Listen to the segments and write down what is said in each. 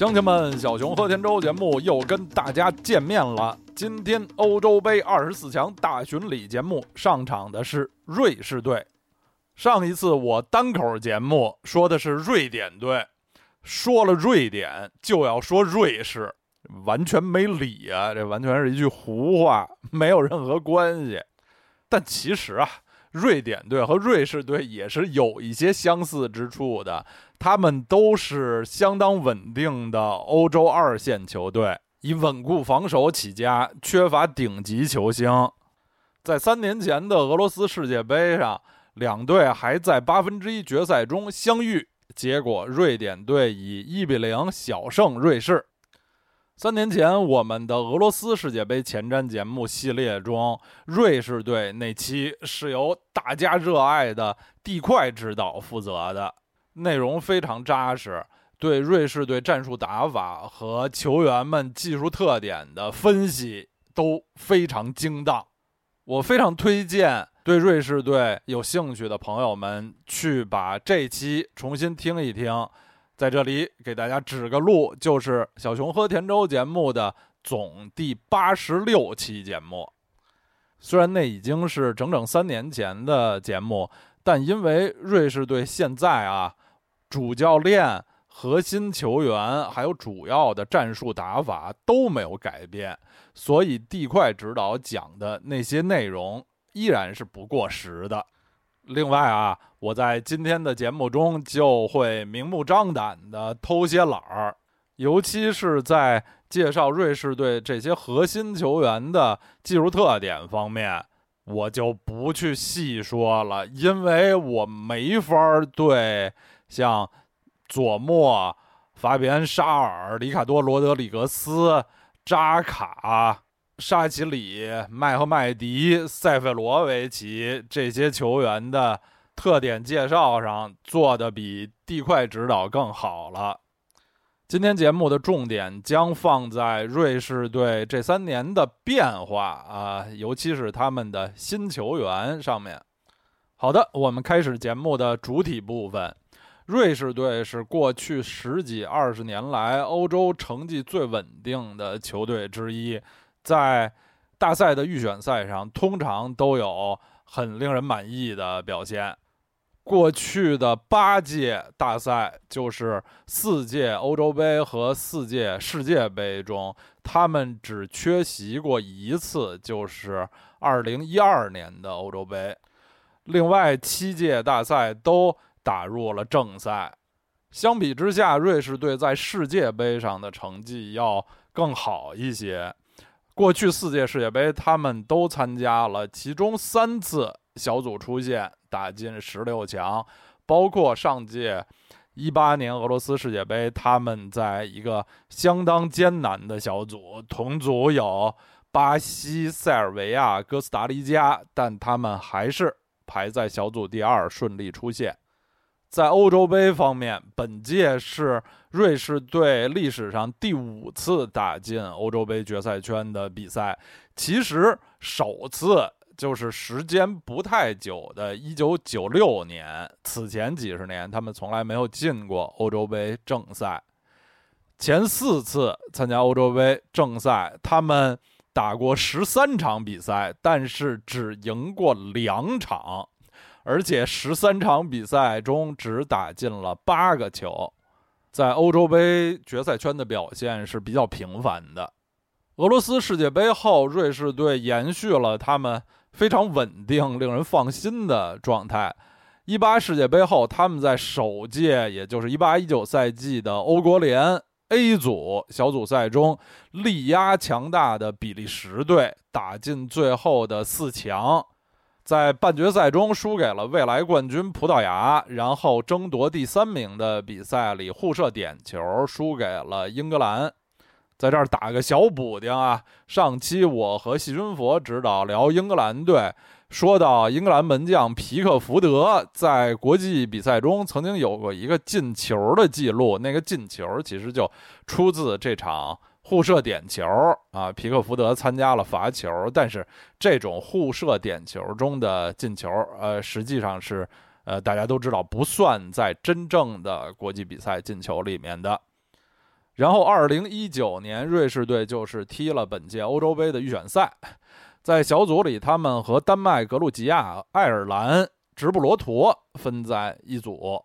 乡亲们，小熊和田周节目又跟大家见面了。今天欧洲杯二十四强大巡礼节目上场的是瑞士队。上一次我单口节目说的是瑞典队，说了瑞典就要说瑞士，完全没理啊！这完全是一句胡话，没有任何关系。但其实啊。瑞典队和瑞士队也是有一些相似之处的，他们都是相当稳定的欧洲二线球队，以稳固防守起家，缺乏顶级球星。在三年前的俄罗斯世界杯上，两队还在八分之一决赛中相遇，结果瑞典队以一比零小胜瑞士。三年前，我们的俄罗斯世界杯前瞻节目系列中，瑞士队那期是由大家热爱的地块指导负责的，内容非常扎实，对瑞士队战术打法和球员们技术特点的分析都非常精当。我非常推荐对瑞士队有兴趣的朋友们去把这期重新听一听。在这里给大家指个路，就是小熊喝甜粥节目的总第八十六期节目。虽然那已经是整整三年前的节目，但因为瑞士队现在啊，主教练、核心球员还有主要的战术打法都没有改变，所以地块指导讲的那些内容依然是不过时的。另外啊，我在今天的节目中就会明目张胆的偷些懒儿，尤其是在介绍瑞士队这些核心球员的技术特点方面，我就不去细说了，因为我没法对像佐莫、法比安·沙尔、里卡多·罗德里格斯、扎卡。沙奇里、麦赫麦迪、塞费罗维奇这些球员的特点介绍上做的比地块指导更好了。今天节目的重点将放在瑞士队这三年的变化啊，尤其是他们的新球员上面。好的，我们开始节目的主体部分。瑞士队是过去十几二十年来欧洲成绩最稳定的球队之一。在大赛的预选赛上，通常都有很令人满意的表现。过去的八届大赛，就是四届欧洲杯和四届世界杯中，他们只缺席过一次，就是2012年的欧洲杯。另外七届大赛都打入了正赛。相比之下，瑞士队在世界杯上的成绩要更好一些。过去四届世界杯，他们都参加了，其中三次小组出线，打进十六强，包括上届一八年俄罗斯世界杯，他们在一个相当艰难的小组，同组有巴西、塞尔维亚、哥斯达黎加，但他们还是排在小组第二，顺利出线。在欧洲杯方面，本届是瑞士队历史上第五次打进欧洲杯决赛圈的比赛。其实首次就是时间不太久的1996年，此前几十年他们从来没有进过欧洲杯正赛。前四次参加欧洲杯正赛，他们打过十三场比赛，但是只赢过两场。而且十三场比赛中只打进了八个球，在欧洲杯决赛圈的表现是比较平凡的。俄罗斯世界杯后，瑞士队延续了他们非常稳定、令人放心的状态。一八世界杯后，他们在首届，也就是一八一九赛季的欧国联 A 组小组赛中力压强大的比利时队，打进最后的四强。在半决赛中输给了未来冠军葡萄牙，然后争夺第三名的比赛里互射点球输给了英格兰。在这儿打个小补丁啊，上期我和细菌佛指导聊英格兰队，说到英格兰门将皮克福德在国际比赛中曾经有过一个进球的记录，那个进球其实就出自这场。互射点球啊，皮克福德参加了罚球，但是这种互射点球中的进球，呃，实际上是，呃，大家都知道不算在真正的国际比赛进球里面的。然后，二零一九年瑞士队就是踢了本届欧洲杯的预选赛，在小组里，他们和丹麦、格鲁吉亚、爱尔兰、直布罗陀分在一组。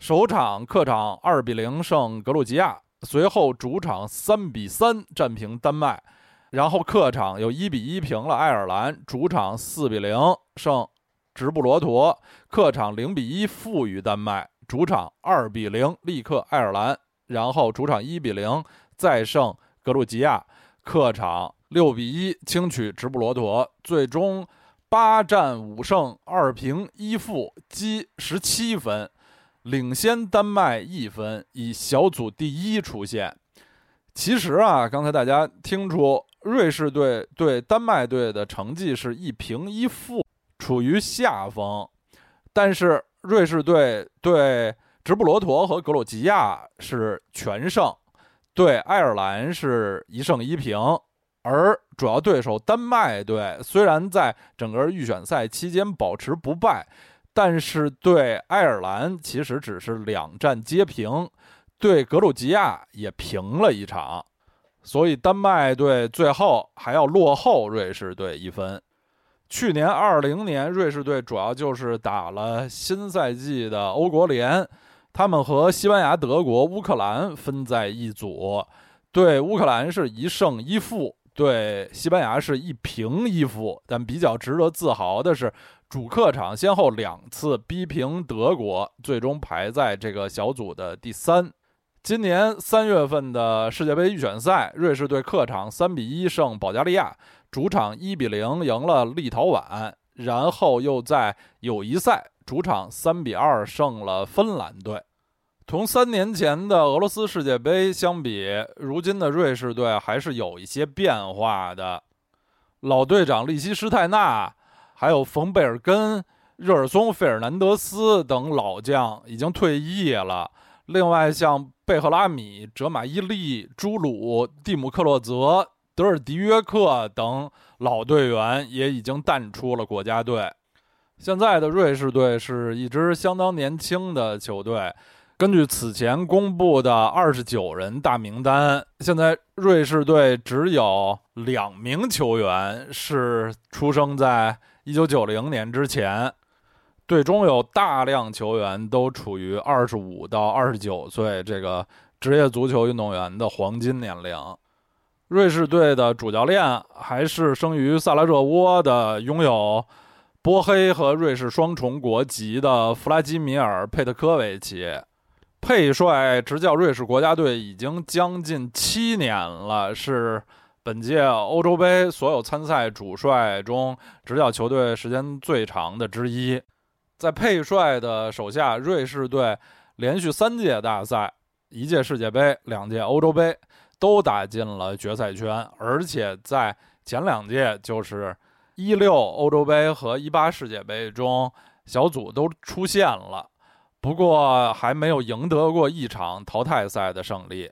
首场客场二比零胜格鲁吉亚，随后主场三比三战平丹麦，然后客场又一比一平了爱尔兰，主场四比零胜直布罗陀，客场零比一负于丹麦，主场二比零力克爱尔兰。然后主场一比零再胜格鲁吉亚，客场六比一轻取直布罗陀，最终八战五胜二平一负，积十七分，领先丹麦一分，以小组第一出现。其实啊，刚才大家听出瑞士队对丹麦队的成绩是一平一负，处于下风，但是瑞士队对。直布罗陀和格鲁吉亚是全胜，对爱尔兰是一胜一平，而主要对手丹麦队虽然在整个预选赛期间保持不败，但是对爱尔兰其实只是两战皆平，对格鲁吉亚也平了一场，所以丹麦队最后还要落后瑞士队一分。去年二零年瑞士队主要就是打了新赛季的欧国联。他们和西班牙、德国、乌克兰分在一组，对乌克兰是一胜一负，对西班牙是一平一负。但比较值得自豪的是，主客场先后两次逼平德国，最终排在这个小组的第三。今年三月份的世界杯预选赛，瑞士队客场三比一胜保加利亚，主场一比零赢了立陶宛，然后又在友谊赛。主场三比二胜了芬兰队。同三年前的俄罗斯世界杯相比，如今的瑞士队还是有一些变化的。老队长利希施泰纳，还有冯贝尔根、热尔松、费尔南德斯等老将已经退役了。另外，像贝赫拉米、哲马伊利、朱鲁、蒂姆克洛泽、德尔迪约克等老队员也已经淡出了国家队。现在的瑞士队是一支相当年轻的球队。根据此前公布的二十九人大名单，现在瑞士队只有两名球员是出生在一九九零年之前。队中有大量球员都处于二十五到二十九岁这个职业足球运动员的黄金年龄。瑞士队的主教练还是生于萨拉热窝的，拥有。波黑和瑞士双重国籍的弗拉基米尔·佩特科维奇，佩帅执教瑞士国家队已经将近七年了，是本届欧洲杯所有参赛主帅中执教球队时间最长的之一。在佩帅的手下，瑞士队连续三届大赛、一届世界杯、两届欧洲杯都打进了决赛圈，而且在前两届就是。一六欧洲杯和一八世界杯中，小组都出现了，不过还没有赢得过一场淘汰赛的胜利。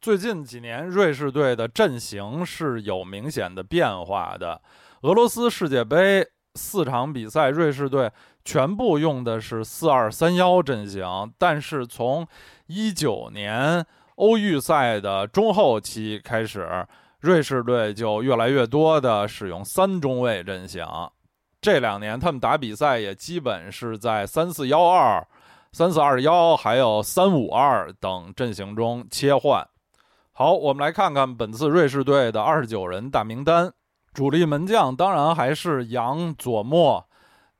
最近几年，瑞士队的阵型是有明显的变化的。俄罗斯世界杯四场比赛，瑞士队全部用的是四二三幺阵型，但是从一九年欧预赛的中后期开始。瑞士队就越来越多的使用三中卫阵型，这两年他们打比赛也基本是在三四幺二、三四二幺还有三五二等阵型中切换。好，我们来看看本次瑞士队的二十九人大名单，主力门将当然还是杨佐莫，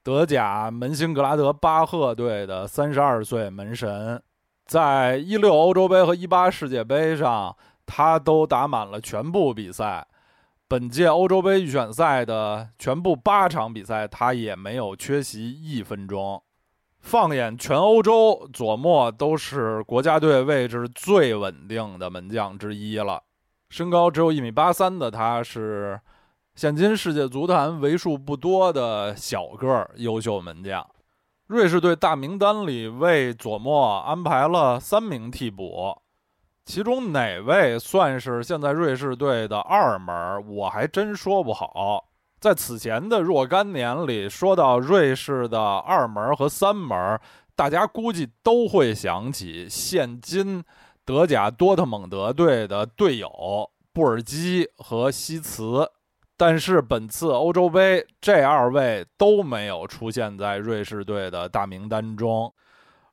德甲门兴格拉德巴赫队的三十二岁门神，在一六欧洲杯和一八世界杯上。他都打满了全部比赛，本届欧洲杯预选赛的全部八场比赛，他也没有缺席一分钟。放眼全欧洲，佐莫都是国家队位置最稳定的门将之一了。身高只有一米八三的他，是现今世界足坛为数不多的小个优秀门将。瑞士队大名单里为佐莫安排了三名替补。其中哪位算是现在瑞士队的二门？我还真说不好。在此前的若干年里，说到瑞士的二门和三门，大家估计都会想起现今德甲多特蒙德队的队友布尔基和希茨，但是本次欧洲杯这二位都没有出现在瑞士队的大名单中，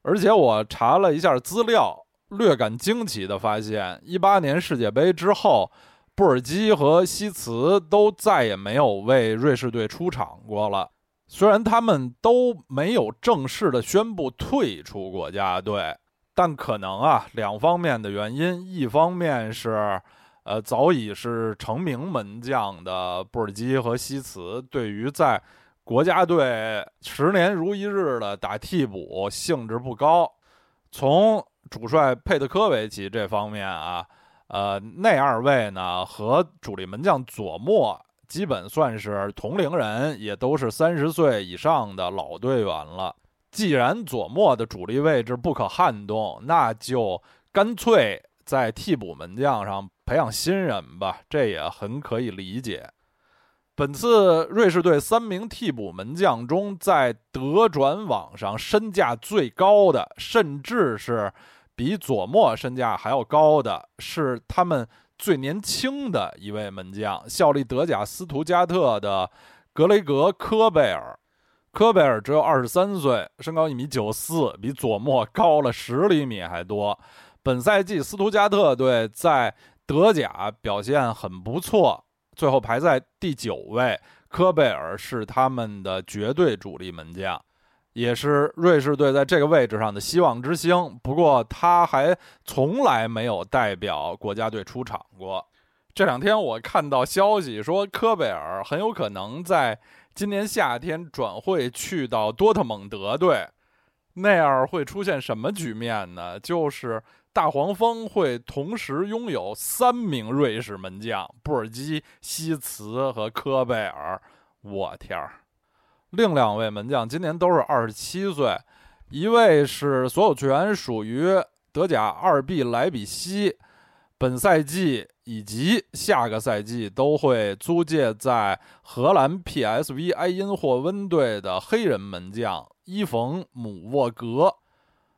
而且我查了一下资料，略感惊奇的发现，一八年世界杯之后，布尔基和希茨都再也没有为瑞士队出场过了。虽然他们都没有正式的宣布退出国家队。但可能啊，两方面的原因，一方面是，呃，早已是成名门将的布尔基和希茨，对于在国家队十年如一日的打替补兴致不高。从主帅佩德科维奇这方面啊，呃，那二位呢和主力门将佐莫基本算是同龄人，也都是三十岁以上的老队员了。既然左莫的主力位置不可撼动，那就干脆在替补门将上培养新人吧，这也很可以理解。本次瑞士队三名替补门将中，在德转网上身价最高的，甚至是比左莫身价还要高的，是他们最年轻的一位门将，效力德甲斯图加特的格雷格科贝尔。科贝尔只有二十三岁，身高一米九四，比佐莫高了十厘米还多。本赛季斯图加特队在德甲表现很不错，最后排在第九位。科贝尔是他们的绝对主力门将，也是瑞士队在这个位置上的希望之星。不过他还从来没有代表国家队出场过。这两天我看到消息说，科贝尔很有可能在。今年夏天转会去到多特蒙德队，那样会出现什么局面呢？就是大黄蜂会同时拥有三名瑞士门将：布尔基、希茨和科贝尔。我天儿！另两位门将今年都是二十七岁，一位是所有权属于德甲二 B 莱比锡。本赛季以及下个赛季都会租借在荷兰 PSV 埃因霍温队的黑人门将伊冯姆沃格。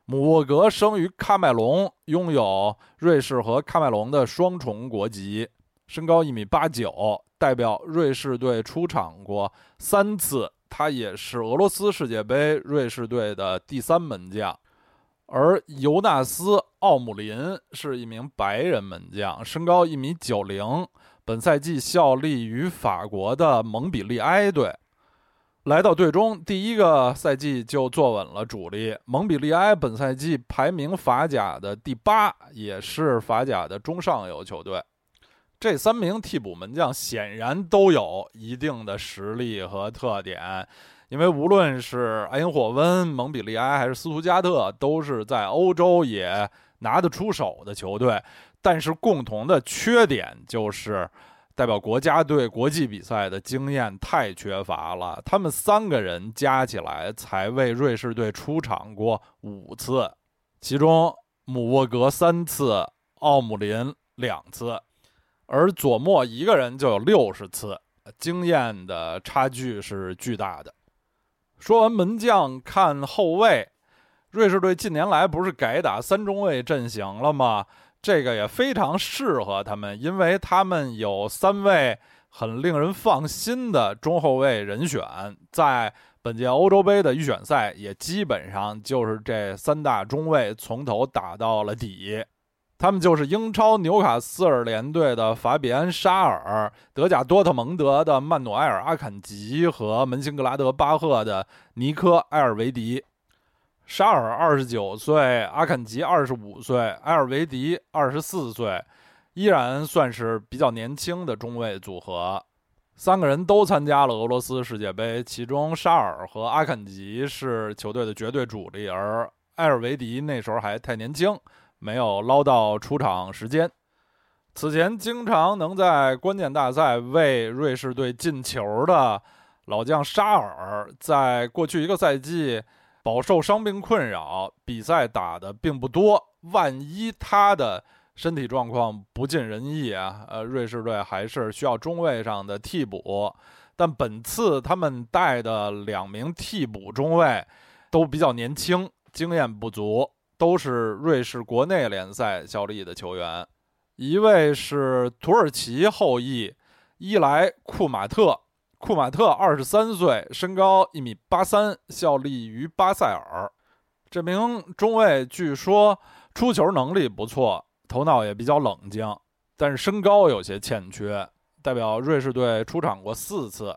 姆沃格生于喀麦隆，拥有瑞士和喀麦隆的双重国籍，身高一米八九，代表瑞士队出场过三次。他也是俄罗斯世界杯瑞士队的第三门将。而尤纳斯·奥姆林是一名白人门将，身高一米九零，本赛季效力于法国的蒙彼利埃队。来到队中第一个赛季就坐稳了主力。蒙彼利埃本赛季排名法甲的第八，也是法甲的中上游球队。这三名替补门将显然都有一定的实力和特点。因为无论是埃因霍温、蒙彼利埃还是斯图加特，都是在欧洲也拿得出手的球队，但是共同的缺点就是代表国家队国际比赛的经验太缺乏了。他们三个人加起来才为瑞士队出场过五次，其中姆沃格三次，奥姆林两次，而佐莫一个人就有六十次，经验的差距是巨大的。说完门将，看后卫。瑞士队近年来不是改打三中卫阵型了吗？这个也非常适合他们，因为他们有三位很令人放心的中后卫人选。在本届欧洲杯的预选赛，也基本上就是这三大中卫从头打到了底。他们就是英超纽卡斯尔联队的法比安·沙尔，德甲多特蒙德的曼努埃尔·阿坎吉和门兴格拉德巴赫的尼科·埃尔维迪。沙尔二十九岁，阿坎吉二十五岁，埃尔维迪二十四岁，依然算是比较年轻的中卫组合。三个人都参加了俄罗斯世界杯，其中沙尔和阿坎吉是球队的绝对主力，而埃尔维迪那时候还太年轻。没有捞到出场时间。此前经常能在关键大赛为瑞士队进球的老将沙尔，在过去一个赛季饱受伤病困扰，比赛打的并不多。万一他的身体状况不尽人意啊，呃，瑞士队还是需要中卫上的替补。但本次他们带的两名替补中卫都比较年轻，经验不足。都是瑞士国内联赛效力的球员，一位是土耳其后裔伊莱库马特，库马特二十三岁，身高一米八三，效力于巴塞尔。这名中卫据说出球能力不错，头脑也比较冷静，但是身高有些欠缺，代表瑞士队出场过四次。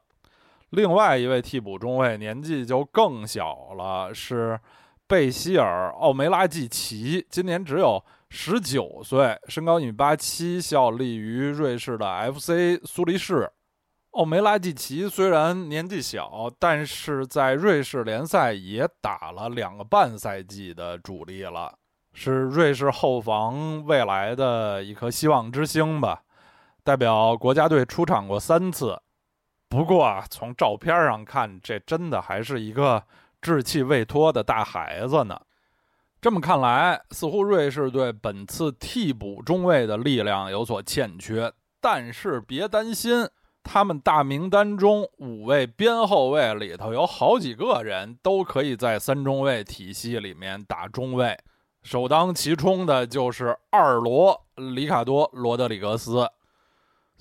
另外一位替补中卫年纪就更小了，是。贝希尔·奥梅拉季奇今年只有十九岁，身高一米八七，效力于瑞士的 FC 苏黎世。奥梅拉季奇虽然年纪小，但是在瑞士联赛也打了两个半赛季的主力了，是瑞士后防未来的一颗希望之星吧。代表国家队出场过三次，不过啊，从照片上看，这真的还是一个。稚气未脱的大孩子呢？这么看来，似乎瑞士对本次替补中卫的力量有所欠缺。但是别担心，他们大名单中五位边后卫里头有好几个人都可以在三中卫体系里面打中卫。首当其冲的就是二罗里卡多·罗德里格斯。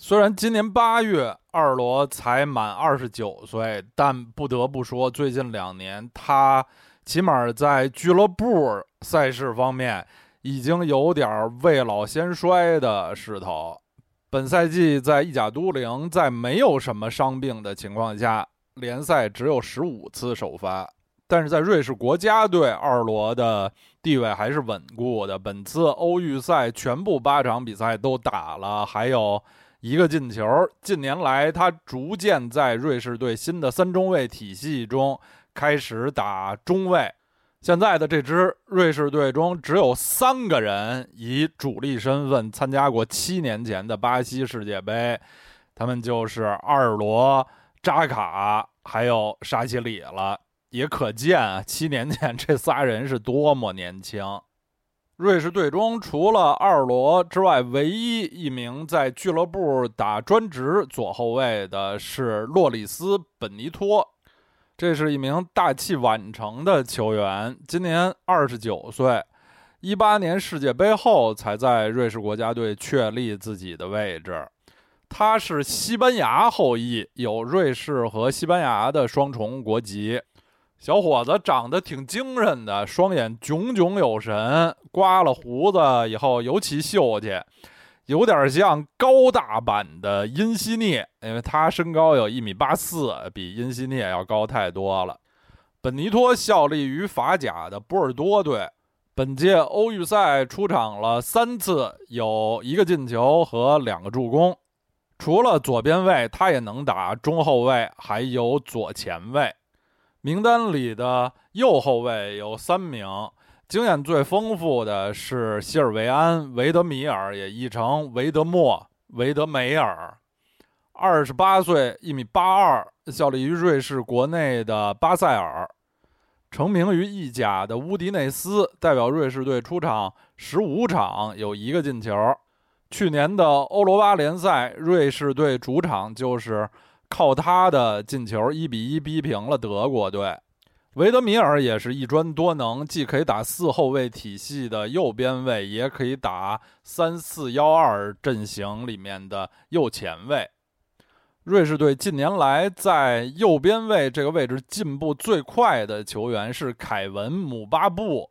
虽然今年八月二罗才满二十九岁，但不得不说，最近两年他起码在俱乐部赛事方面已经有点未老先衰的势头。本赛季在意甲都灵，在没有什么伤病的情况下，联赛只有十五次首发，但是在瑞士国家队，二罗的地位还是稳固的。本次欧预赛全部八场比赛都打了，还有。一个进球。近年来，他逐渐在瑞士队新的三中卫体系中开始打中卫。现在的这支瑞士队中，只有三个人以主力身份参加过七年前的巴西世界杯，他们就是阿尔罗、扎卡还有沙奇里了。也可见啊，七年前这仨人是多么年轻。瑞士队中除了二罗之外，唯一一名在俱乐部打专职左后卫的是洛里斯·本尼托。这是一名大器晚成的球员，今年二十九岁，一八年世界杯后才在瑞士国家队确立自己的位置。他是西班牙后裔，有瑞士和西班牙的双重国籍。小伙子长得挺精神的，双眼炯炯有神，刮了胡子以后尤其秀气，有点像高大版的因西涅，因为他身高有一米八四，比因西涅要高太多了。本尼托效力于法甲的波尔多队，本届欧预赛出场了三次，有一个进球和两个助攻。除了左边卫，他也能打中后卫，还有左前卫。名单里的右后卫有三名，经验最丰富的是希尔维安·维德米尔，也译成维德莫·维德梅尔，二十八岁，一米八二，效力于瑞士国内的巴塞尔，成名于意甲的乌迪内斯，代表瑞士队出场十五场，有一个进球。去年的欧罗巴联赛，瑞士队主场就是。靠他的进球，一比一逼平了德国队。维德米尔也是一专多能，既可以打四后卫体系的右边卫，也可以打三四幺二阵型里面的右前卫。瑞士队近年来在右边卫这个位置进步最快的球员是凯文·姆巴布，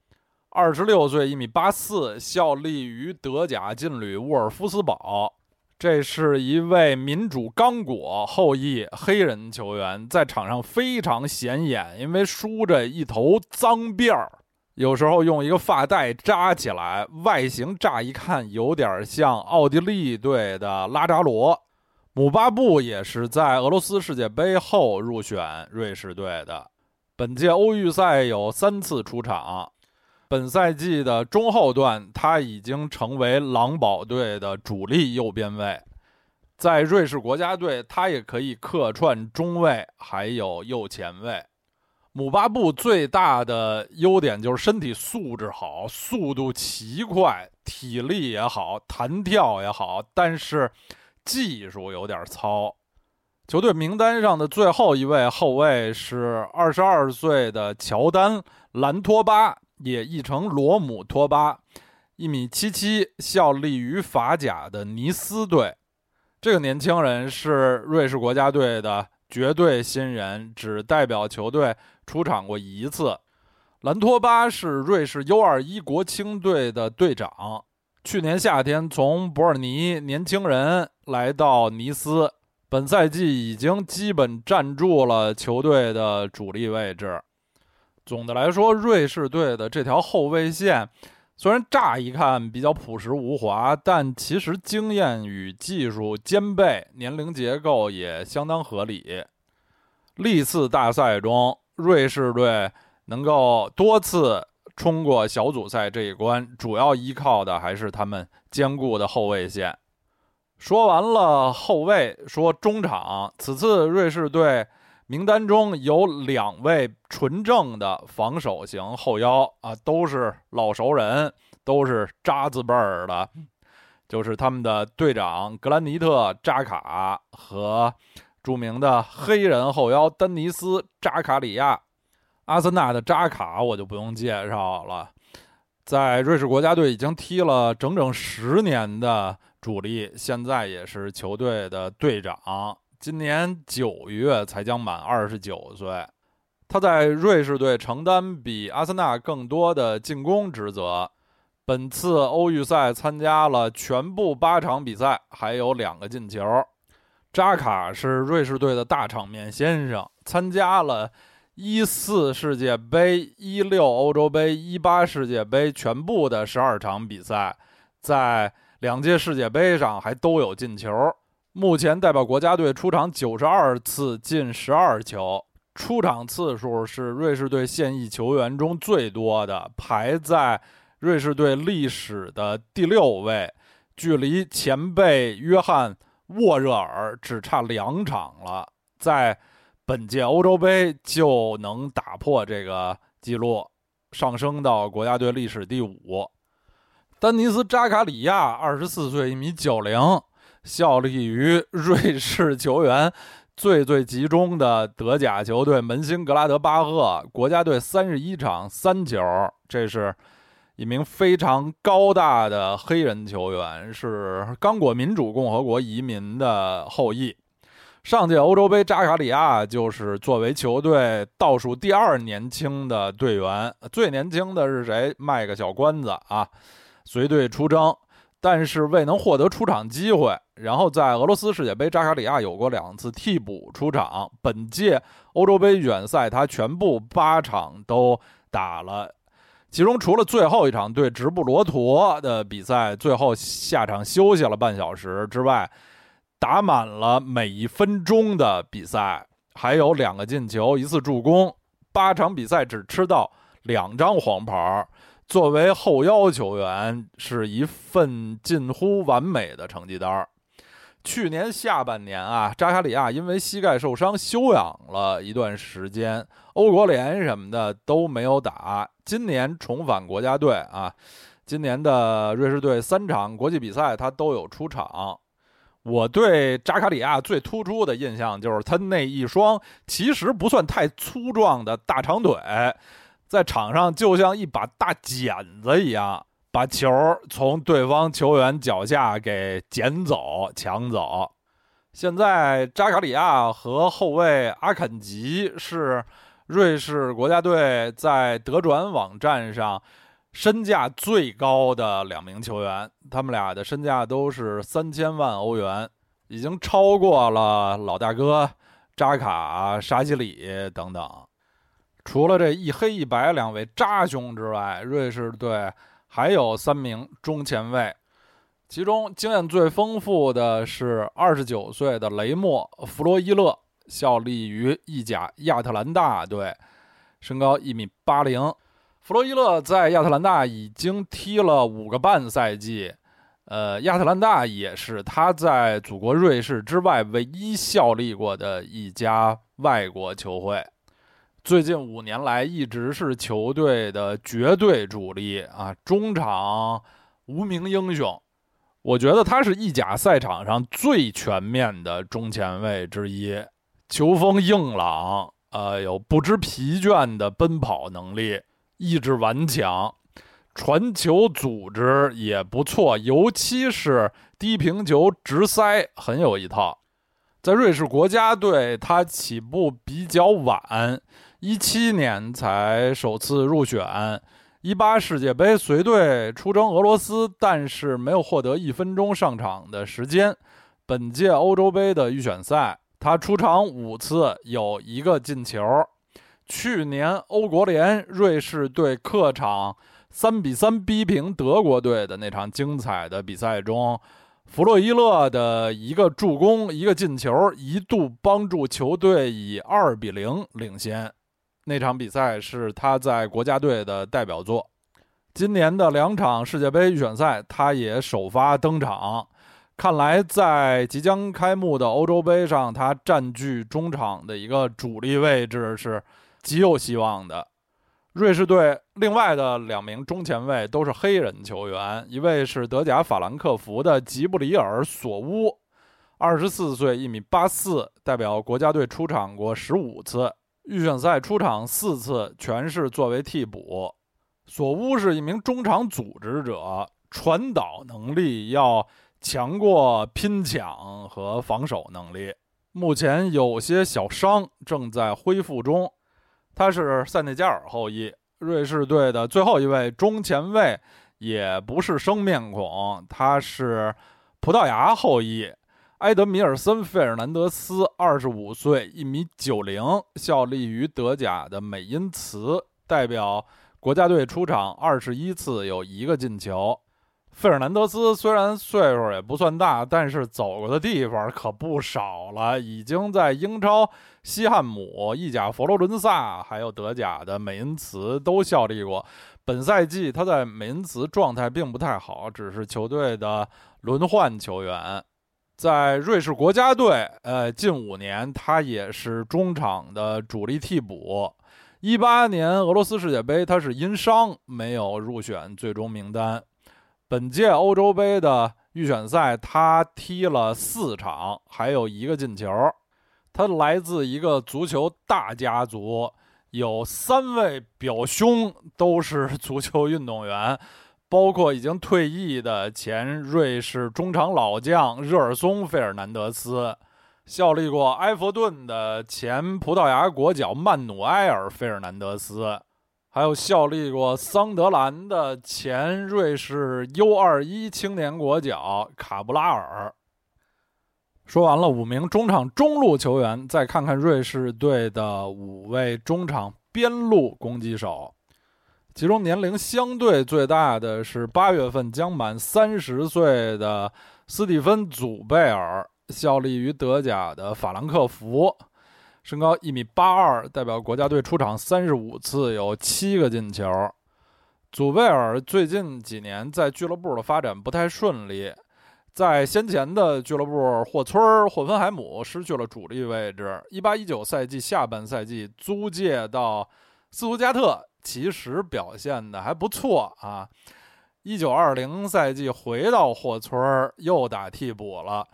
二十六岁，一米八四，效力于德甲劲旅沃尔夫斯堡。这是一位民主刚果后裔黑人球员，在场上非常显眼，因为梳着一头脏辫儿，有时候用一个发带扎起来，外形乍一看有点像奥地利队的拉扎罗。姆巴布也是在俄罗斯世界杯后入选瑞士队的，本届欧预赛有三次出场。本赛季的中后段，他已经成为狼堡队的主力右边卫。在瑞士国家队，他也可以客串中卫，还有右前卫。姆巴布最大的优点就是身体素质好，速度奇快，体力也好，弹跳也好，但是技术有点糙。球队名单上的最后一位后卫是二十二岁的乔丹·兰托巴。也译成罗姆托巴，一米七七，效力于法甲的尼斯队。这个年轻人是瑞士国家队的绝对新人，只代表球队出场过一次。兰托巴是瑞士 U21 国青队的队长，去年夏天从伯尔尼年轻人来到尼斯，本赛季已经基本站住了球队的主力位置。总的来说，瑞士队的这条后卫线虽然乍一看比较朴实无华，但其实经验与技术兼备，年龄结构也相当合理。历次大赛中，瑞士队能够多次冲过小组赛这一关，主要依靠的还是他们坚固的后卫线。说完了后卫，说中场，此次瑞士队。名单中有两位纯正的防守型后腰啊，都是老熟人，都是扎字辈儿的，就是他们的队长格兰尼特·扎卡和著名的黑人后腰丹尼斯·扎卡里亚。阿森纳的扎卡我就不用介绍了，在瑞士国家队已经踢了整整十年的主力，现在也是球队的队长。今年九月才将满二十九岁，他在瑞士队承担比阿森纳更多的进攻职责。本次欧预赛参加了全部八场比赛，还有两个进球。扎卡是瑞士队的大场面先生，参加了一四世界杯、一六欧洲杯、一八世界杯全部的十二场比赛，在两届世界杯上还都有进球。目前代表国家队出场九十二次，进十二球，出场次数是瑞士队现役球员中最多的，排在瑞士队历史的第六位，距离前辈约翰沃热尔只差两场了，在本届欧洲杯就能打破这个记录，上升到国家队历史第五。丹尼斯扎卡里亚，二十四岁，一米九零。效力于瑞士球员最最集中的德甲球队门兴格拉德巴赫，国家队三十一场三球。这是一名非常高大的黑人球员，是刚果民主共和国移民的后裔。上届欧洲杯，扎卡里亚就是作为球队倒数第二年轻的队员，最年轻的是谁？卖个小关子啊，随队出征。但是未能获得出场机会。然后在俄罗斯世界杯，扎卡里亚有过两次替补出场。本届欧洲杯预选赛，他全部八场都打了，其中除了最后一场对直布罗陀的比赛，最后下场休息了半小时之外，打满了每一分钟的比赛，还有两个进球，一次助攻。八场比赛只吃到两张黄牌。作为后腰球员，是一份近乎完美的成绩单去年下半年啊，扎卡里亚因为膝盖受伤休养了一段时间，欧国联什么的都没有打。今年重返国家队啊，今年的瑞士队三场国际比赛他都有出场。我对扎卡里亚最突出的印象就是他那一双其实不算太粗壮的大长腿。在场上就像一把大剪子一样，把球从对方球员脚下给捡走、抢走。现在扎卡里亚和后卫阿肯吉是瑞士国家队在德转网站上身价最高的两名球员，他们俩的身价都是三千万欧元，已经超过了老大哥扎卡、沙基里等等。除了这一黑一白两位扎兄之外，瑞士队还有三名中前卫，其中经验最丰富的是二十九岁的雷莫·弗洛伊勒，效力于意甲亚特兰大队，身高一米八零。弗洛伊勒在亚特兰大已经踢了五个半赛季，呃，亚特兰大也是他在祖国瑞士之外唯一效力过的一家外国球会。最近五年来一直是球队的绝对主力啊，中场无名英雄。我觉得他是意甲赛场上最全面的中前卫之一，球风硬朗，呃，有不知疲倦的奔跑能力，意志顽强，传球组织也不错，尤其是低平球直塞很有一套。在瑞士国家队，他起步比较晚，一七年才首次入选。一八世界杯随队出征俄罗斯，但是没有获得一分钟上场的时间。本届欧洲杯的预选赛，他出场五次，有一个进球。去年欧国联瑞士队客场三比三逼平德国队的那场精彩的比赛中，弗洛伊勒的一个助攻、一个进球，一度帮助球队以二比零领先。那场比赛是他在国家队的代表作。今年的两场世界杯预选赛，他也首发登场。看来在即将开幕的欧洲杯上，他占据中场的一个主力位置是。极有希望的，瑞士队另外的两名中前卫都是黑人球员，一位是德甲法兰克福的吉布里尔·索乌，二十四岁，一米八四，代表国家队出场过十五次，预选赛出场四次，全是作为替补。索乌是一名中场组织者，传导能力要强过拼抢和防守能力，目前有些小伤，正在恢复中。他是塞内加尔后裔，瑞士队的最后一位中前卫，也不是生面孔，他是葡萄牙后裔，埃德米尔森·费尔南德斯，二十五岁，一米九零，效力于德甲的美因茨，代表国家队出场二十一次，有一个进球。费尔南德斯虽然岁数也不算大，但是走过的地方可不少了，已经在英超西汉姆、意甲佛罗伦萨，还有德甲的美因茨都效力过。本赛季他在美因茨状态并不太好，只是球队的轮换球员。在瑞士国家队，呃，近五年他也是中场的主力替补。一八年俄罗斯世界杯，他是因伤没有入选最终名单。本届欧洲杯的预选赛，他踢了四场，还有一个进球。他来自一个足球大家族，有三位表兄都是足球运动员，包括已经退役的前瑞士中场老将热尔松·费尔南德斯，效力过埃弗顿的前葡萄牙国脚曼努埃尔·费尔南德斯。还有效力过桑德兰的前瑞士 U21 青年国脚卡布拉尔。说完了五名中场中路球员，再看看瑞士队的五位中场边路攻击手，其中年龄相对最大的是八月份将满三十岁的斯蒂芬·祖贝尔，效力于德甲的法兰克福。身高一米八二，代表国家队出场三十五次，有七个进球。祖贝尔最近几年在俱乐部的发展不太顺利，在先前的俱乐部霍村、霍芬海姆失去了主力位置。一八一九赛季下半赛季租借到斯图加特，其实表现的还不错啊。一九二零赛季回到霍村儿，又打替补了。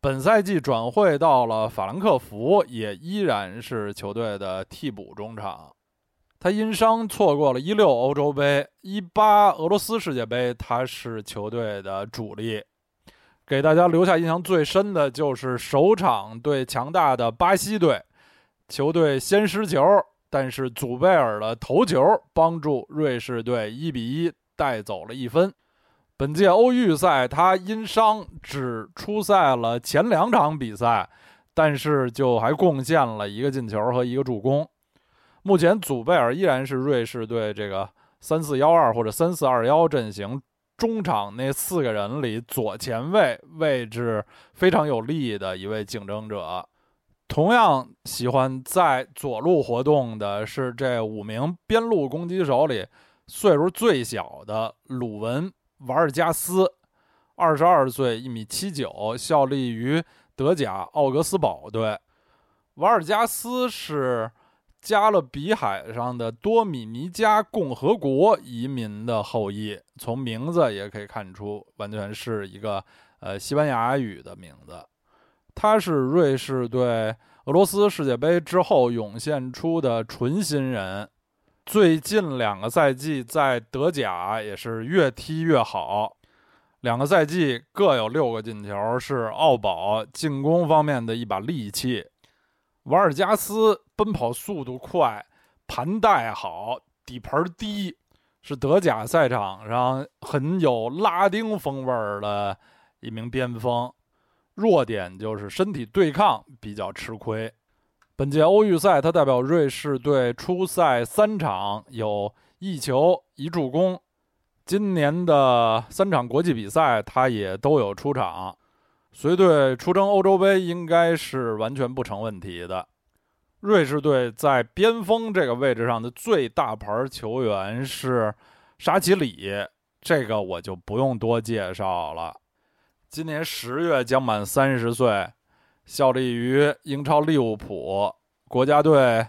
本赛季转会到了法兰克福，也依然是球队的替补中场。他因伤错过了一六欧洲杯、一八俄罗斯世界杯，他是球队的主力。给大家留下印象最深的就是首场对强大的巴西队，球队先失球，但是祖贝尔的头球帮助瑞士队一比一带走了一分。本届欧预赛，他因伤只出赛了前两场比赛，但是就还贡献了一个进球和一个助攻。目前，祖贝尔依然是瑞士队这个三四幺二或者三四二幺阵型中场那四个人里左前卫位置非常有利的一位竞争者。同样喜欢在左路活动的是这五名边路攻击手里岁数最小的鲁文。瓦尔加斯，二十二岁，一米七九，效力于德甲奥格斯堡队。瓦尔加斯是加勒比海上的多米尼加共和国移民的后裔，从名字也可以看出，完全是一个呃西班牙语的名字。他是瑞士队俄罗斯世界杯之后涌现出的纯新人。最近两个赛季在德甲也是越踢越好，两个赛季各有六个进球，是奥宝进攻方面的一把利器。瓦尔加斯奔跑速度快，盘带好，底盘低，是德甲赛场上很有拉丁风味儿的一名边锋。弱点就是身体对抗比较吃亏。本届欧预赛，他代表瑞士队出赛三场，有一球一助攻。今年的三场国际比赛，他也都有出场。随队出征欧洲杯，应该是完全不成问题的。瑞士队在边锋这个位置上的最大牌球员是沙奇里，这个我就不用多介绍了。今年十月将满三十岁。效力于英超利物浦国家队，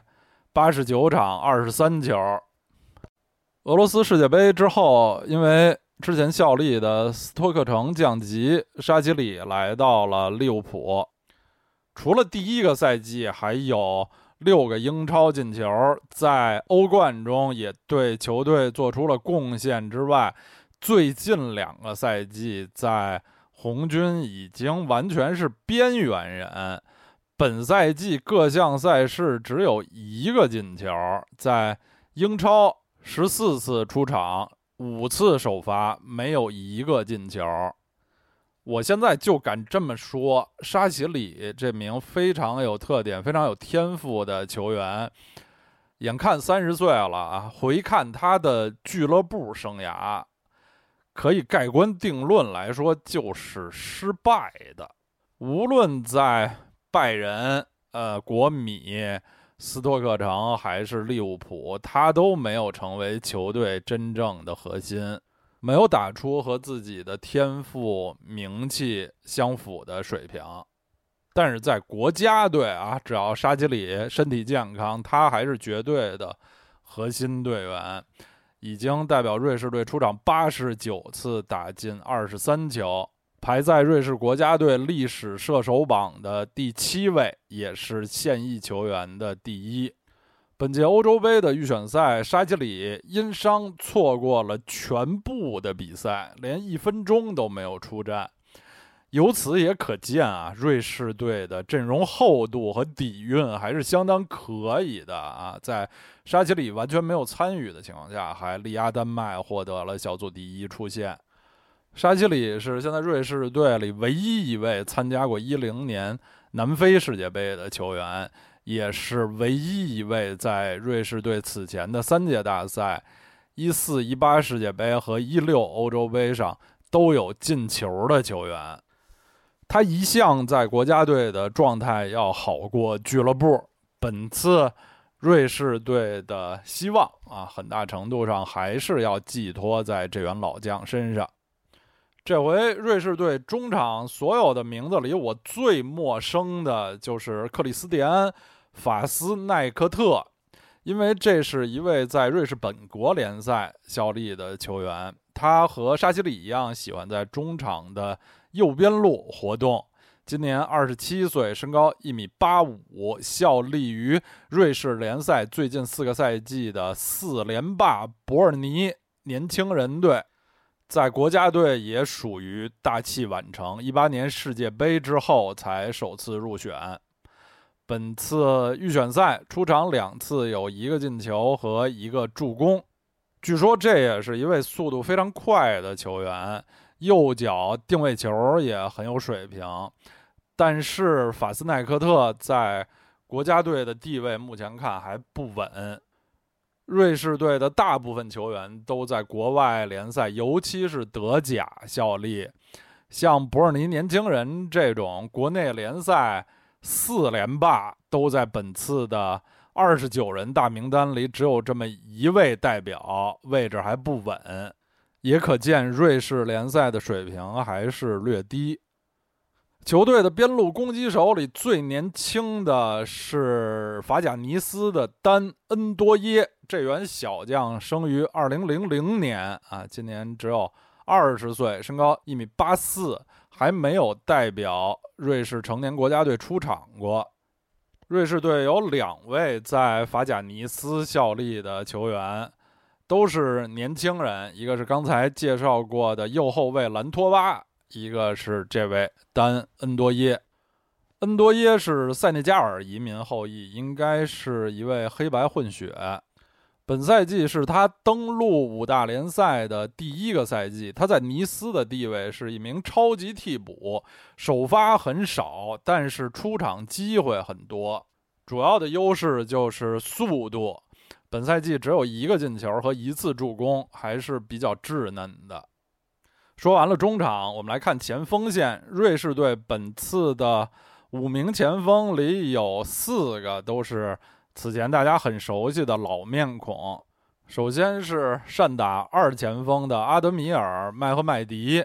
八十九场二十三球。俄罗斯世界杯之后，因为之前效力的斯托克城降级，沙奇里来到了利物浦。除了第一个赛季还有六个英超进球，在欧冠中也对球队做出了贡献之外，最近两个赛季在。红军已经完全是边缘人，本赛季各项赛事只有一个进球，在英超十四次出场，五次首发，没有一个进球。我现在就敢这么说，沙奇里这名非常有特点、非常有天赋的球员，眼看三十岁了啊，回看他的俱乐部生涯。可以盖棺定论来说，就是失败的。无论在拜仁、呃国米、斯托克城还是利物浦，他都没有成为球队真正的核心，没有打出和自己的天赋、名气相符的水平。但是在国家队啊，只要沙基里身体健康，他还是绝对的核心队员。已经代表瑞士队出场八十九次，打进二十三球，排在瑞士国家队历史射手榜的第七位，也是现役球员的第一。本届欧洲杯的预选赛，沙基里因伤错过了全部的比赛，连一分钟都没有出战。由此也可见啊，瑞士队的阵容厚度和底蕴还是相当可以的啊。在沙奇里完全没有参与的情况下，还力压丹麦获得了小组第一出线。沙奇里是现在瑞士队里唯一一位参加过一零年南非世界杯的球员，也是唯一一位在瑞士队此前的三届大赛（一四、一八世界杯和一六欧洲杯上）都有进球的球员。他一向在国家队的状态要好过俱乐部。本次瑞士队的希望啊，很大程度上还是要寄托在这员老将身上。这回瑞士队中场所有的名字里，我最陌生的就是克里斯蒂安·法斯奈克特，因为这是一位在瑞士本国联赛效力的球员。他和沙奇里一样，喜欢在中场的。右边路活动，今年二十七岁，身高一米八五，效力于瑞士联赛最近四个赛季的四连霸伯尔尼年轻人队，在国家队也属于大器晚成，一八年世界杯之后才首次入选。本次预选赛出场两次，有一个进球和一个助攻。据说这也是一位速度非常快的球员。右脚定位球也很有水平，但是法斯奈克特在国家队的地位目前看还不稳。瑞士队的大部分球员都在国外联赛，尤其是德甲效力。像伯尔尼年轻人这种国内联赛四连霸，都在本次的二十九人大名单里，只有这么一位代表，位置还不稳。也可见瑞士联赛的水平还是略低。球队的边路攻击手里最年轻的是法甲尼斯的丹恩多耶，这员小将生于二零零零年啊，今年只有二十岁，身高一米八四，还没有代表瑞士成年国家队出场过。瑞士队有两位在法甲尼斯效力的球员，都是年轻人，一个是刚才介绍过的右后卫兰托巴，一个是这位丹恩多耶。恩多耶是塞内加尔移民后裔，应该是一位黑白混血。本赛季是他登陆五大联赛的第一个赛季。他在尼斯的地位是一名超级替补，首发很少，但是出场机会很多。主要的优势就是速度。本赛季只有一个进球和一次助攻，还是比较稚嫩的。说完了中场，我们来看前锋线。瑞士队本次的五名前锋里有四个都是。此前大家很熟悉的老面孔，首先是善打二前锋的阿德米尔·麦赫麦迪，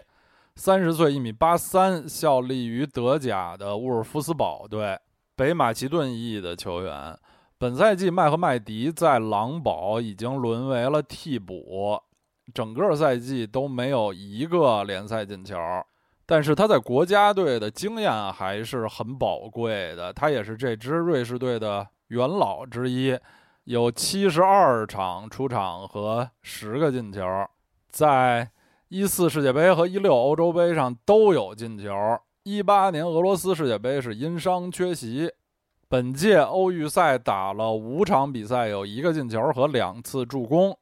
三十岁，一米八三，效力于德甲的沃尔夫斯堡队，北马其顿裔的球员。本赛季麦和麦迪在狼堡已经沦为了替补，整个赛季都没有一个联赛进球，但是他在国家队的经验还是很宝贵的，他也是这支瑞士队的。元老之一，有七十二场出场和十个进球，在一四世界杯和一六欧洲杯上都有进球。一八年俄罗斯世界杯是因伤缺席。本届欧预赛打了五场比赛，有一个进球和两次助攻。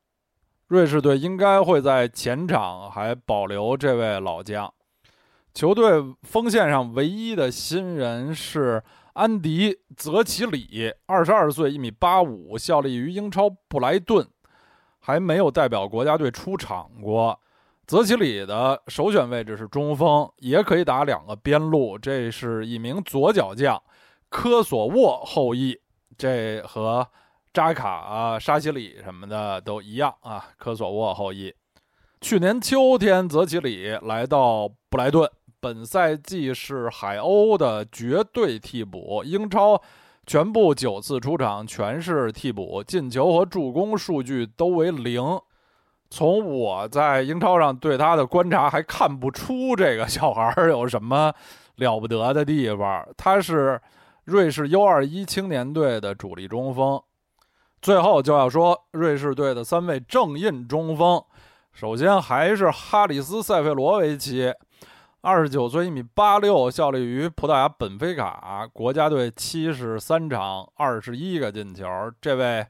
瑞士队应该会在前场还保留这位老将。球队锋线上唯一的新人是。安迪·泽奇里，二十二岁，一米八五，效力于英超布莱顿，还没有代表国家队出场过。泽奇里的首选位置是中锋，也可以打两个边路。这是一名左脚将，科索沃后裔，这和扎卡啊、沙奇里什么的都一样啊，科索沃后裔。去年秋天，泽奇里来到布莱顿。本赛季是海鸥的绝对替补，英超全部九次出场全是替补，进球和助攻数据都为零。从我在英超上对他的观察，还看不出这个小孩有什么了不得的地方。他是瑞士 U21 青年队的主力中锋。最后就要说瑞士队的三位正印中锋，首先还是哈里斯·塞费罗维奇。二十九岁，一米八六，效力于葡萄牙本菲卡国家队，七十三场，二十一个进球。这位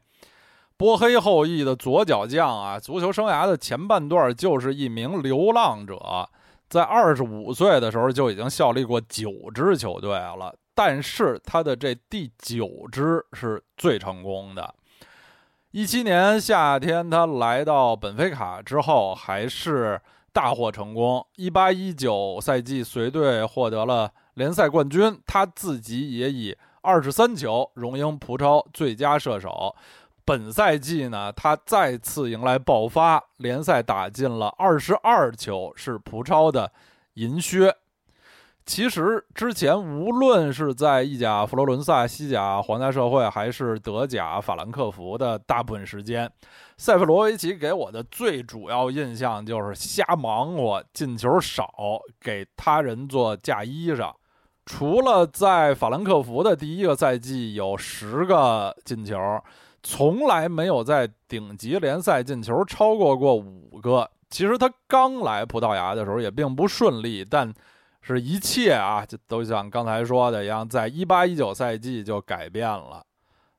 波黑后裔的左脚将啊，足球生涯的前半段就是一名流浪者，在二十五岁的时候就已经效力过九支球队了。但是他的这第九支是最成功的。一七年夏天，他来到本菲卡之后，还是。大获成功，一八一九赛季随队获得了联赛冠军，他自己也以二十三球荣膺葡超最佳射手。本赛季呢，他再次迎来爆发，联赛打进了二十二球，是葡超的银靴。其实之前无论是在意甲佛罗伦萨、西甲皇家社会，还是德甲法兰克福的大部分时间，塞弗罗维奇给我的最主要印象就是瞎忙活、进球少、给他人做嫁衣裳。除了在法兰克福的第一个赛季有十个进球，从来没有在顶级联赛进球超过过五个。其实他刚来葡萄牙的时候也并不顺利，但。是一切啊，就都像刚才说的一样，在一八一九赛季就改变了。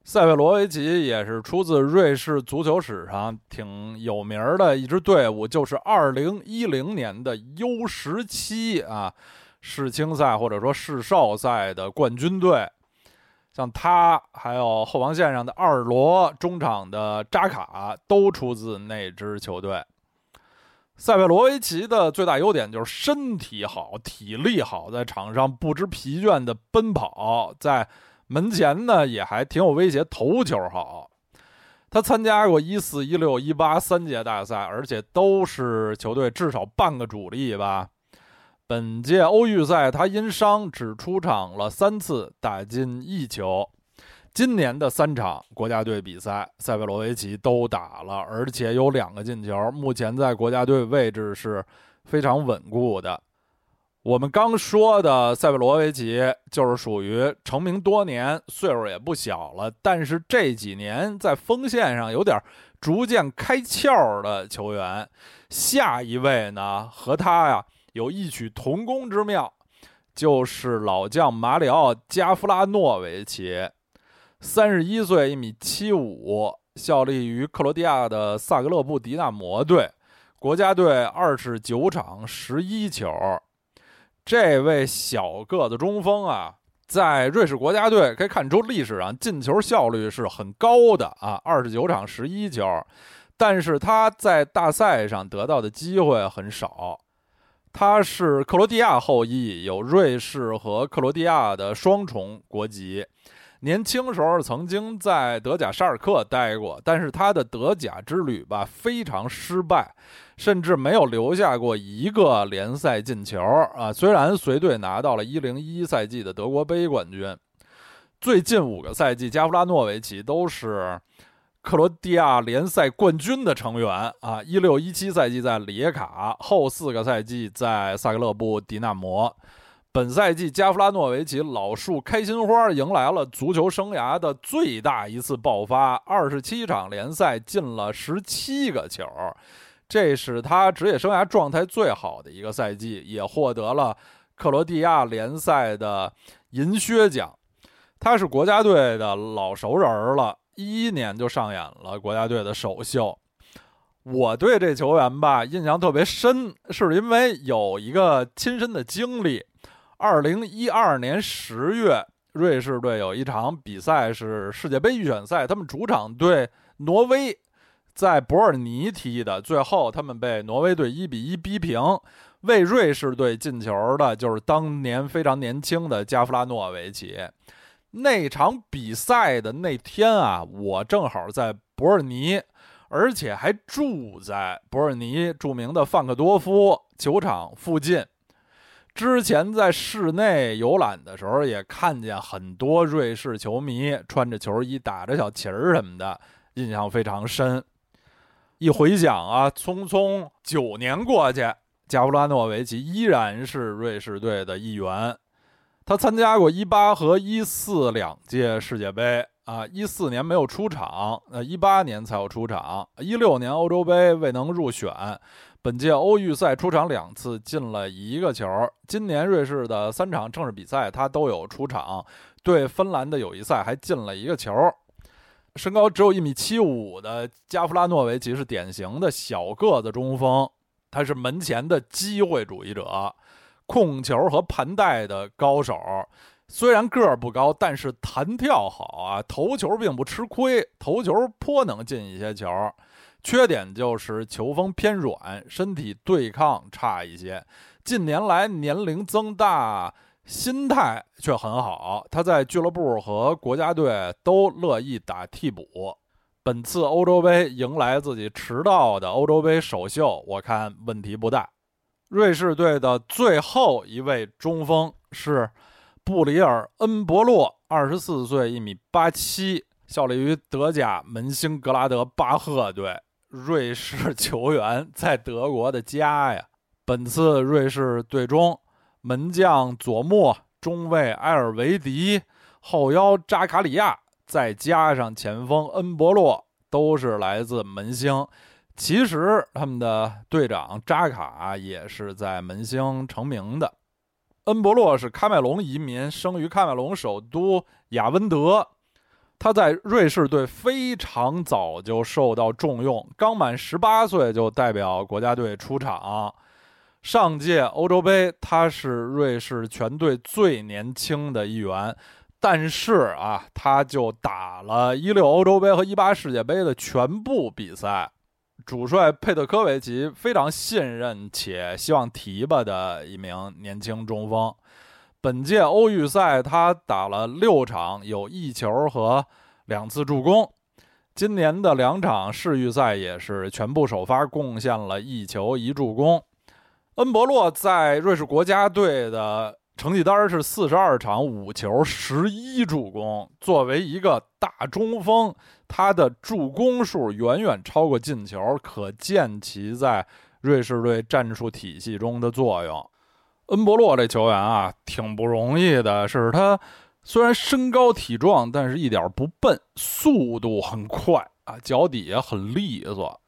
塞维罗维奇也是出自瑞士足球史上挺有名的一支队伍，就是二零一零年的 U 十七啊世青赛或者说世少赛的冠军队。像他，还有后防线上的二罗，中场的扎卡，都出自那支球队。塞维罗维奇的最大优点就是身体好、体力好，在场上不知疲倦的奔跑，在门前呢也还挺有威胁，头球好。他参加过一四、一六、一八三届大赛，而且都是球队至少半个主力吧。本届欧预赛他因伤只出场了三次，打进一球。今年的三场国家队比赛，塞维罗维奇都打了，而且有两个进球。目前在国家队位置是非常稳固的。我们刚说的塞维罗维奇就是属于成名多年、岁数也不小了，但是这几年在锋线上有点逐渐开窍的球员。下一位呢，和他呀有异曲同工之妙，就是老将马里奥·加夫拉诺维奇，三十一岁，一米七五，效力于克罗地亚的萨格勒布迪纳摩队，国家队二十九场十一球。这位小个子中锋啊，在瑞士国家队可以看出历史上进球效率是很高的啊，二十九场十一球。但是他在大赛上得到的机会很少。他是克罗地亚后裔，有瑞士和克罗地亚的双重国籍。年轻时候曾经在德甲沙尔克待过，但是他的德甲之旅吧非常失败，甚至没有留下过一个联赛进球啊。虽然随队拿到了一零一赛季的德国杯冠军，最近五个赛季加夫拉诺维奇都是克罗地亚联赛冠军的成员啊。一六一七赛季在里耶卡，后四个赛季在萨格勒布迪纳摩。本赛季，加夫拉诺维奇老树开心花，迎来了足球生涯的最大一次爆发。二十七场联赛进了十七个球，这是他职业生涯状态最好的一个赛季，也获得了克罗地亚联赛的银靴奖。他是国家队的老熟人了，一一年就上演了国家队的首秀。我对这球员吧印象特别深，是因为有一个亲身的经历。二零一二年十月，瑞士队有一场比赛是世界杯预选赛，他们主场对挪威，在伯尔尼踢的，最后他们被挪威队一比一逼平。为瑞士队进球的就是当年非常年轻的加夫拉诺维奇。那场比赛的那天啊，我正好在伯尔尼，而且还住在伯尔尼著名的范克多夫球场附近。之前在室内游览的时候，也看见很多瑞士球迷穿着球衣、打着小旗儿什么的，印象非常深。一回想啊，匆匆九年过去，加布拉诺维奇依然是瑞士队的一员。他参加过一八和一四两届世界杯啊，一四年没有出场，呃，一八年才有出场，一六年欧洲杯未能入选。本届欧预赛出场两次，进了一个球。今年瑞士的三场正式比赛，他都有出场。对芬兰的友谊赛还进了一个球。身高只有一米七五的加夫拉诺维奇是典型的小个子中锋，他是门前的机会主义者，控球和盘带的高手。虽然个儿不高，但是弹跳好啊，头球并不吃亏，头球颇能进一些球。缺点就是球风偏软，身体对抗差一些。近年来年龄增大，心态却很好。他在俱乐部和国家队都乐意打替补。本次欧洲杯迎来自己迟到的欧洲杯首秀，我看问题不大。瑞士队的最后一位中锋是布里尔恩博洛，二十四岁，一米八七，效力于德甲门兴格拉德巴赫队。瑞士球员在德国的家呀。本次瑞士队中，门将佐莫、中卫埃尔维迪、后腰扎卡里亚，再加上前锋恩博洛，都是来自门兴。其实他们的队长扎卡也是在门兴成名的。恩博洛是喀麦隆移民，生于喀麦隆首都雅温德。他在瑞士队非常早就受到重用，刚满十八岁就代表国家队出场。上届欧洲杯，他是瑞士全队最年轻的一员，但是啊，他就打了一六欧洲杯和一八世界杯的全部比赛。主帅佩特科维奇非常信任且希望提拔的一名年轻中锋。本届欧预赛，他打了六场，有一球和两次助攻。今年的两场世预赛也是全部首发，贡献了一球一助攻。恩博洛在瑞士国家队的成绩单是四十二场五球十一助攻。作为一个大中锋，他的助攻数远远超过进球，可见其在瑞士队战术体系中的作用。恩博洛这球员啊，挺不容易的。是他虽然身高体壮，但是一点不笨，速度很快啊，脚底下很利索。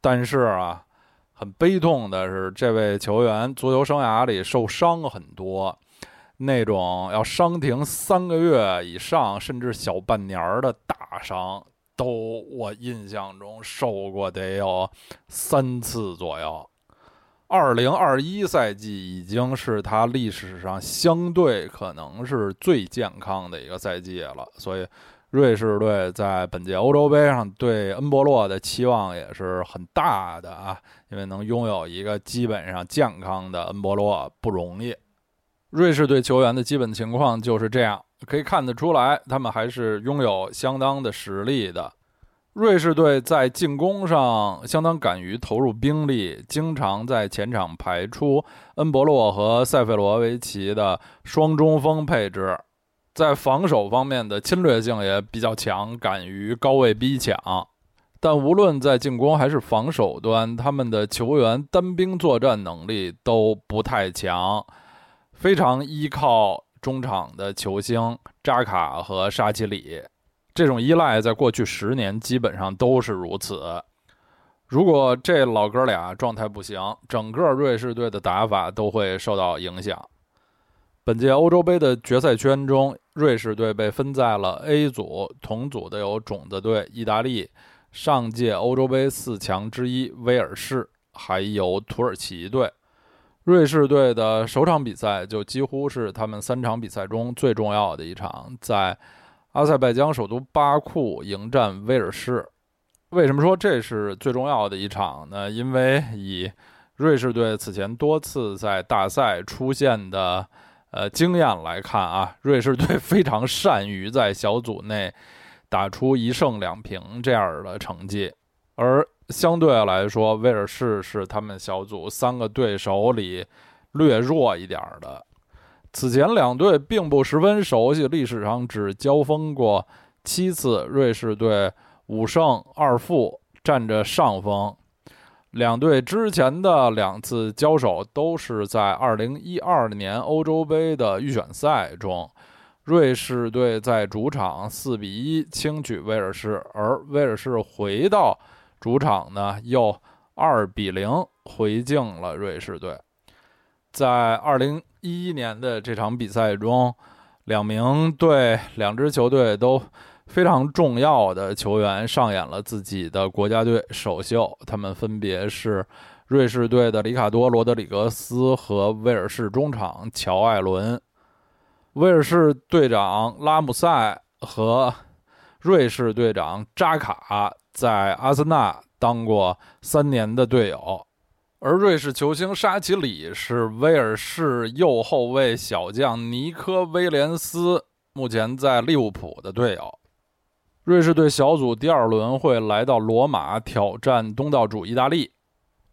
但是啊，很悲痛的是，这位球员足球生涯里受伤很多，那种要伤停三个月以上，甚至小半年的大伤，都我印象中受过得有三次左右。二零二一赛季已经是他历史上相对可能是最健康的一个赛季了，所以瑞士队在本届欧洲杯上对恩波洛的期望也是很大的啊，因为能拥有一个基本上健康的恩波洛不容易。瑞士队球员的基本情况就是这样，可以看得出来，他们还是拥有相当的实力的。瑞士队在进攻上相当敢于投入兵力，经常在前场排出恩博洛和塞费罗维奇的双中锋配置，在防守方面的侵略性也比较强，敢于高位逼抢。但无论在进攻还是防守端，他们的球员单兵作战能力都不太强，非常依靠中场的球星扎卡和沙奇里。这种依赖在过去十年基本上都是如此。如果这老哥俩状态不行，整个瑞士队的打法都会受到影响。本届欧洲杯的决赛圈中，瑞士队被分在了 A 组，同组的有种子队意大利、上届欧洲杯四强之一威尔士，还有土耳其队。瑞士队的首场比赛就几乎是他们三场比赛中最重要的一场，在。阿塞拜疆首都巴库迎战威尔士，为什么说这是最重要的一场呢？因为以瑞士队此前多次在大赛出现的呃经验来看啊，瑞士队非常善于在小组内打出一胜两平这样的成绩，而相对来说，威尔士是他们小组三个对手里略弱一点的。此前两队并不十分熟悉，历史上只交锋过七次，瑞士队五胜二负，占着上风。两队之前的两次交手都是在2012年欧洲杯的预选赛中，瑞士队在主场4比1轻取威尔士，而威尔士回到主场呢又2比0回敬了瑞士队。在20一一年的这场比赛中，两名对两支球队都非常重要的球员上演了自己的国家队首秀。他们分别是瑞士队的里卡多·罗德里格斯和威尔士中场乔·艾伦。威尔士队长拉姆塞和瑞士队长扎卡在阿森纳当过三年的队友。而瑞士球星沙奇里是威尔士右后卫小将尼科威廉斯目前在利物浦的队友。瑞士队小组第二轮会来到罗马挑战东道主意大利，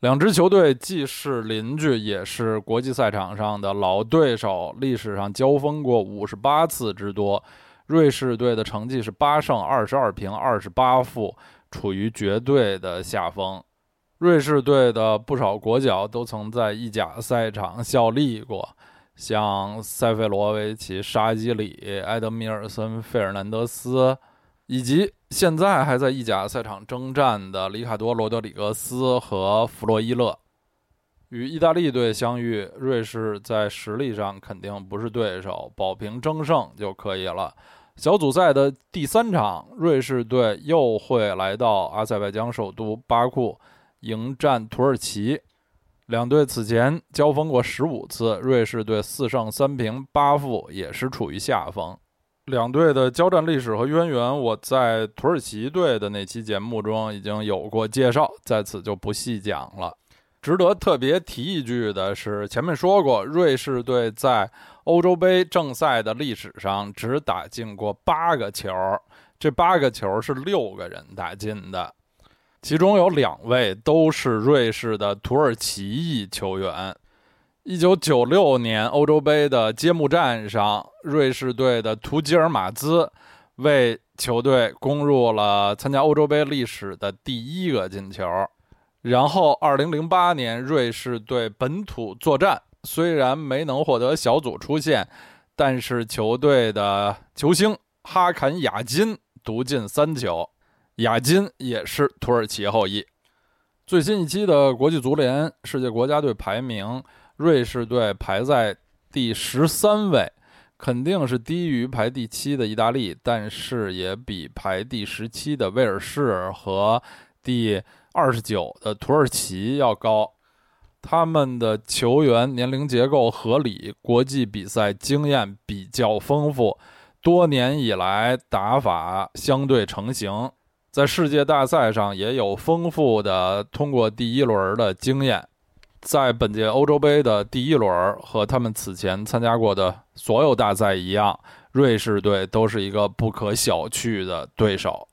两支球队既是邻居，也是国际赛场上的老对手，历史上交锋过五十八次之多。瑞士队的成绩是八胜二十二平二十八负，处于绝对的下风。瑞士队的不少国脚都曾在意甲赛场效力过，像塞费罗维奇、沙基里、埃德米尔森、费尔南德斯，以及现在还在意甲赛场征战的里卡多·罗德里格斯和弗洛伊勒。与意大利队相遇，瑞士在实力上肯定不是对手，保平争胜就可以了。小组赛的第三场，瑞士队又会来到阿塞拜疆首都巴库。迎战土耳其，两队此前交锋过十五次，瑞士队四胜三平八负，也是处于下风。两队的交战历史和渊源，我在土耳其队的那期节目中已经有过介绍，在此就不细讲了。值得特别提一句的是，前面说过，瑞士队在欧洲杯正赛的历史上只打进过八个球，这八个球是六个人打进的。其中有两位都是瑞士的土耳其裔球员。一九九六年欧洲杯的揭幕战上，瑞士队的图吉尔马兹为球队攻入了参加欧洲杯历史的第一个进球。然后，二零零八年瑞士队本土作战虽然没能获得小组出线，但是球队的球星哈坎亚金独进三球。亚金也是土耳其后裔。最新一期的国际足联世界国家队排名，瑞士队排在第十三位，肯定是低于排第七的意大利，但是也比排第十七的威尔士和第二十九的土耳其要高。他们的球员年龄结构合理，国际比赛经验比较丰富，多年以来打法相对成型。在世界大赛上也有丰富的通过第一轮的经验，在本届欧洲杯的第一轮和他们此前参加过的所有大赛一样，瑞士队都是一个不可小觑的对手。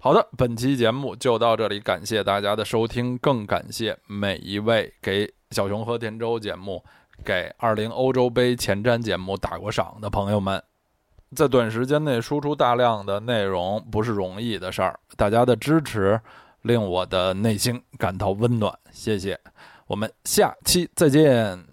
好的，本期节目就到这里，感谢大家的收听，更感谢每一位给小熊和田周节目、给二零欧洲杯前瞻节目打过赏的朋友们。在短时间内输出大量的内容不是容易的事儿，大家的支持令我的内心感到温暖，谢谢。我们下期再见。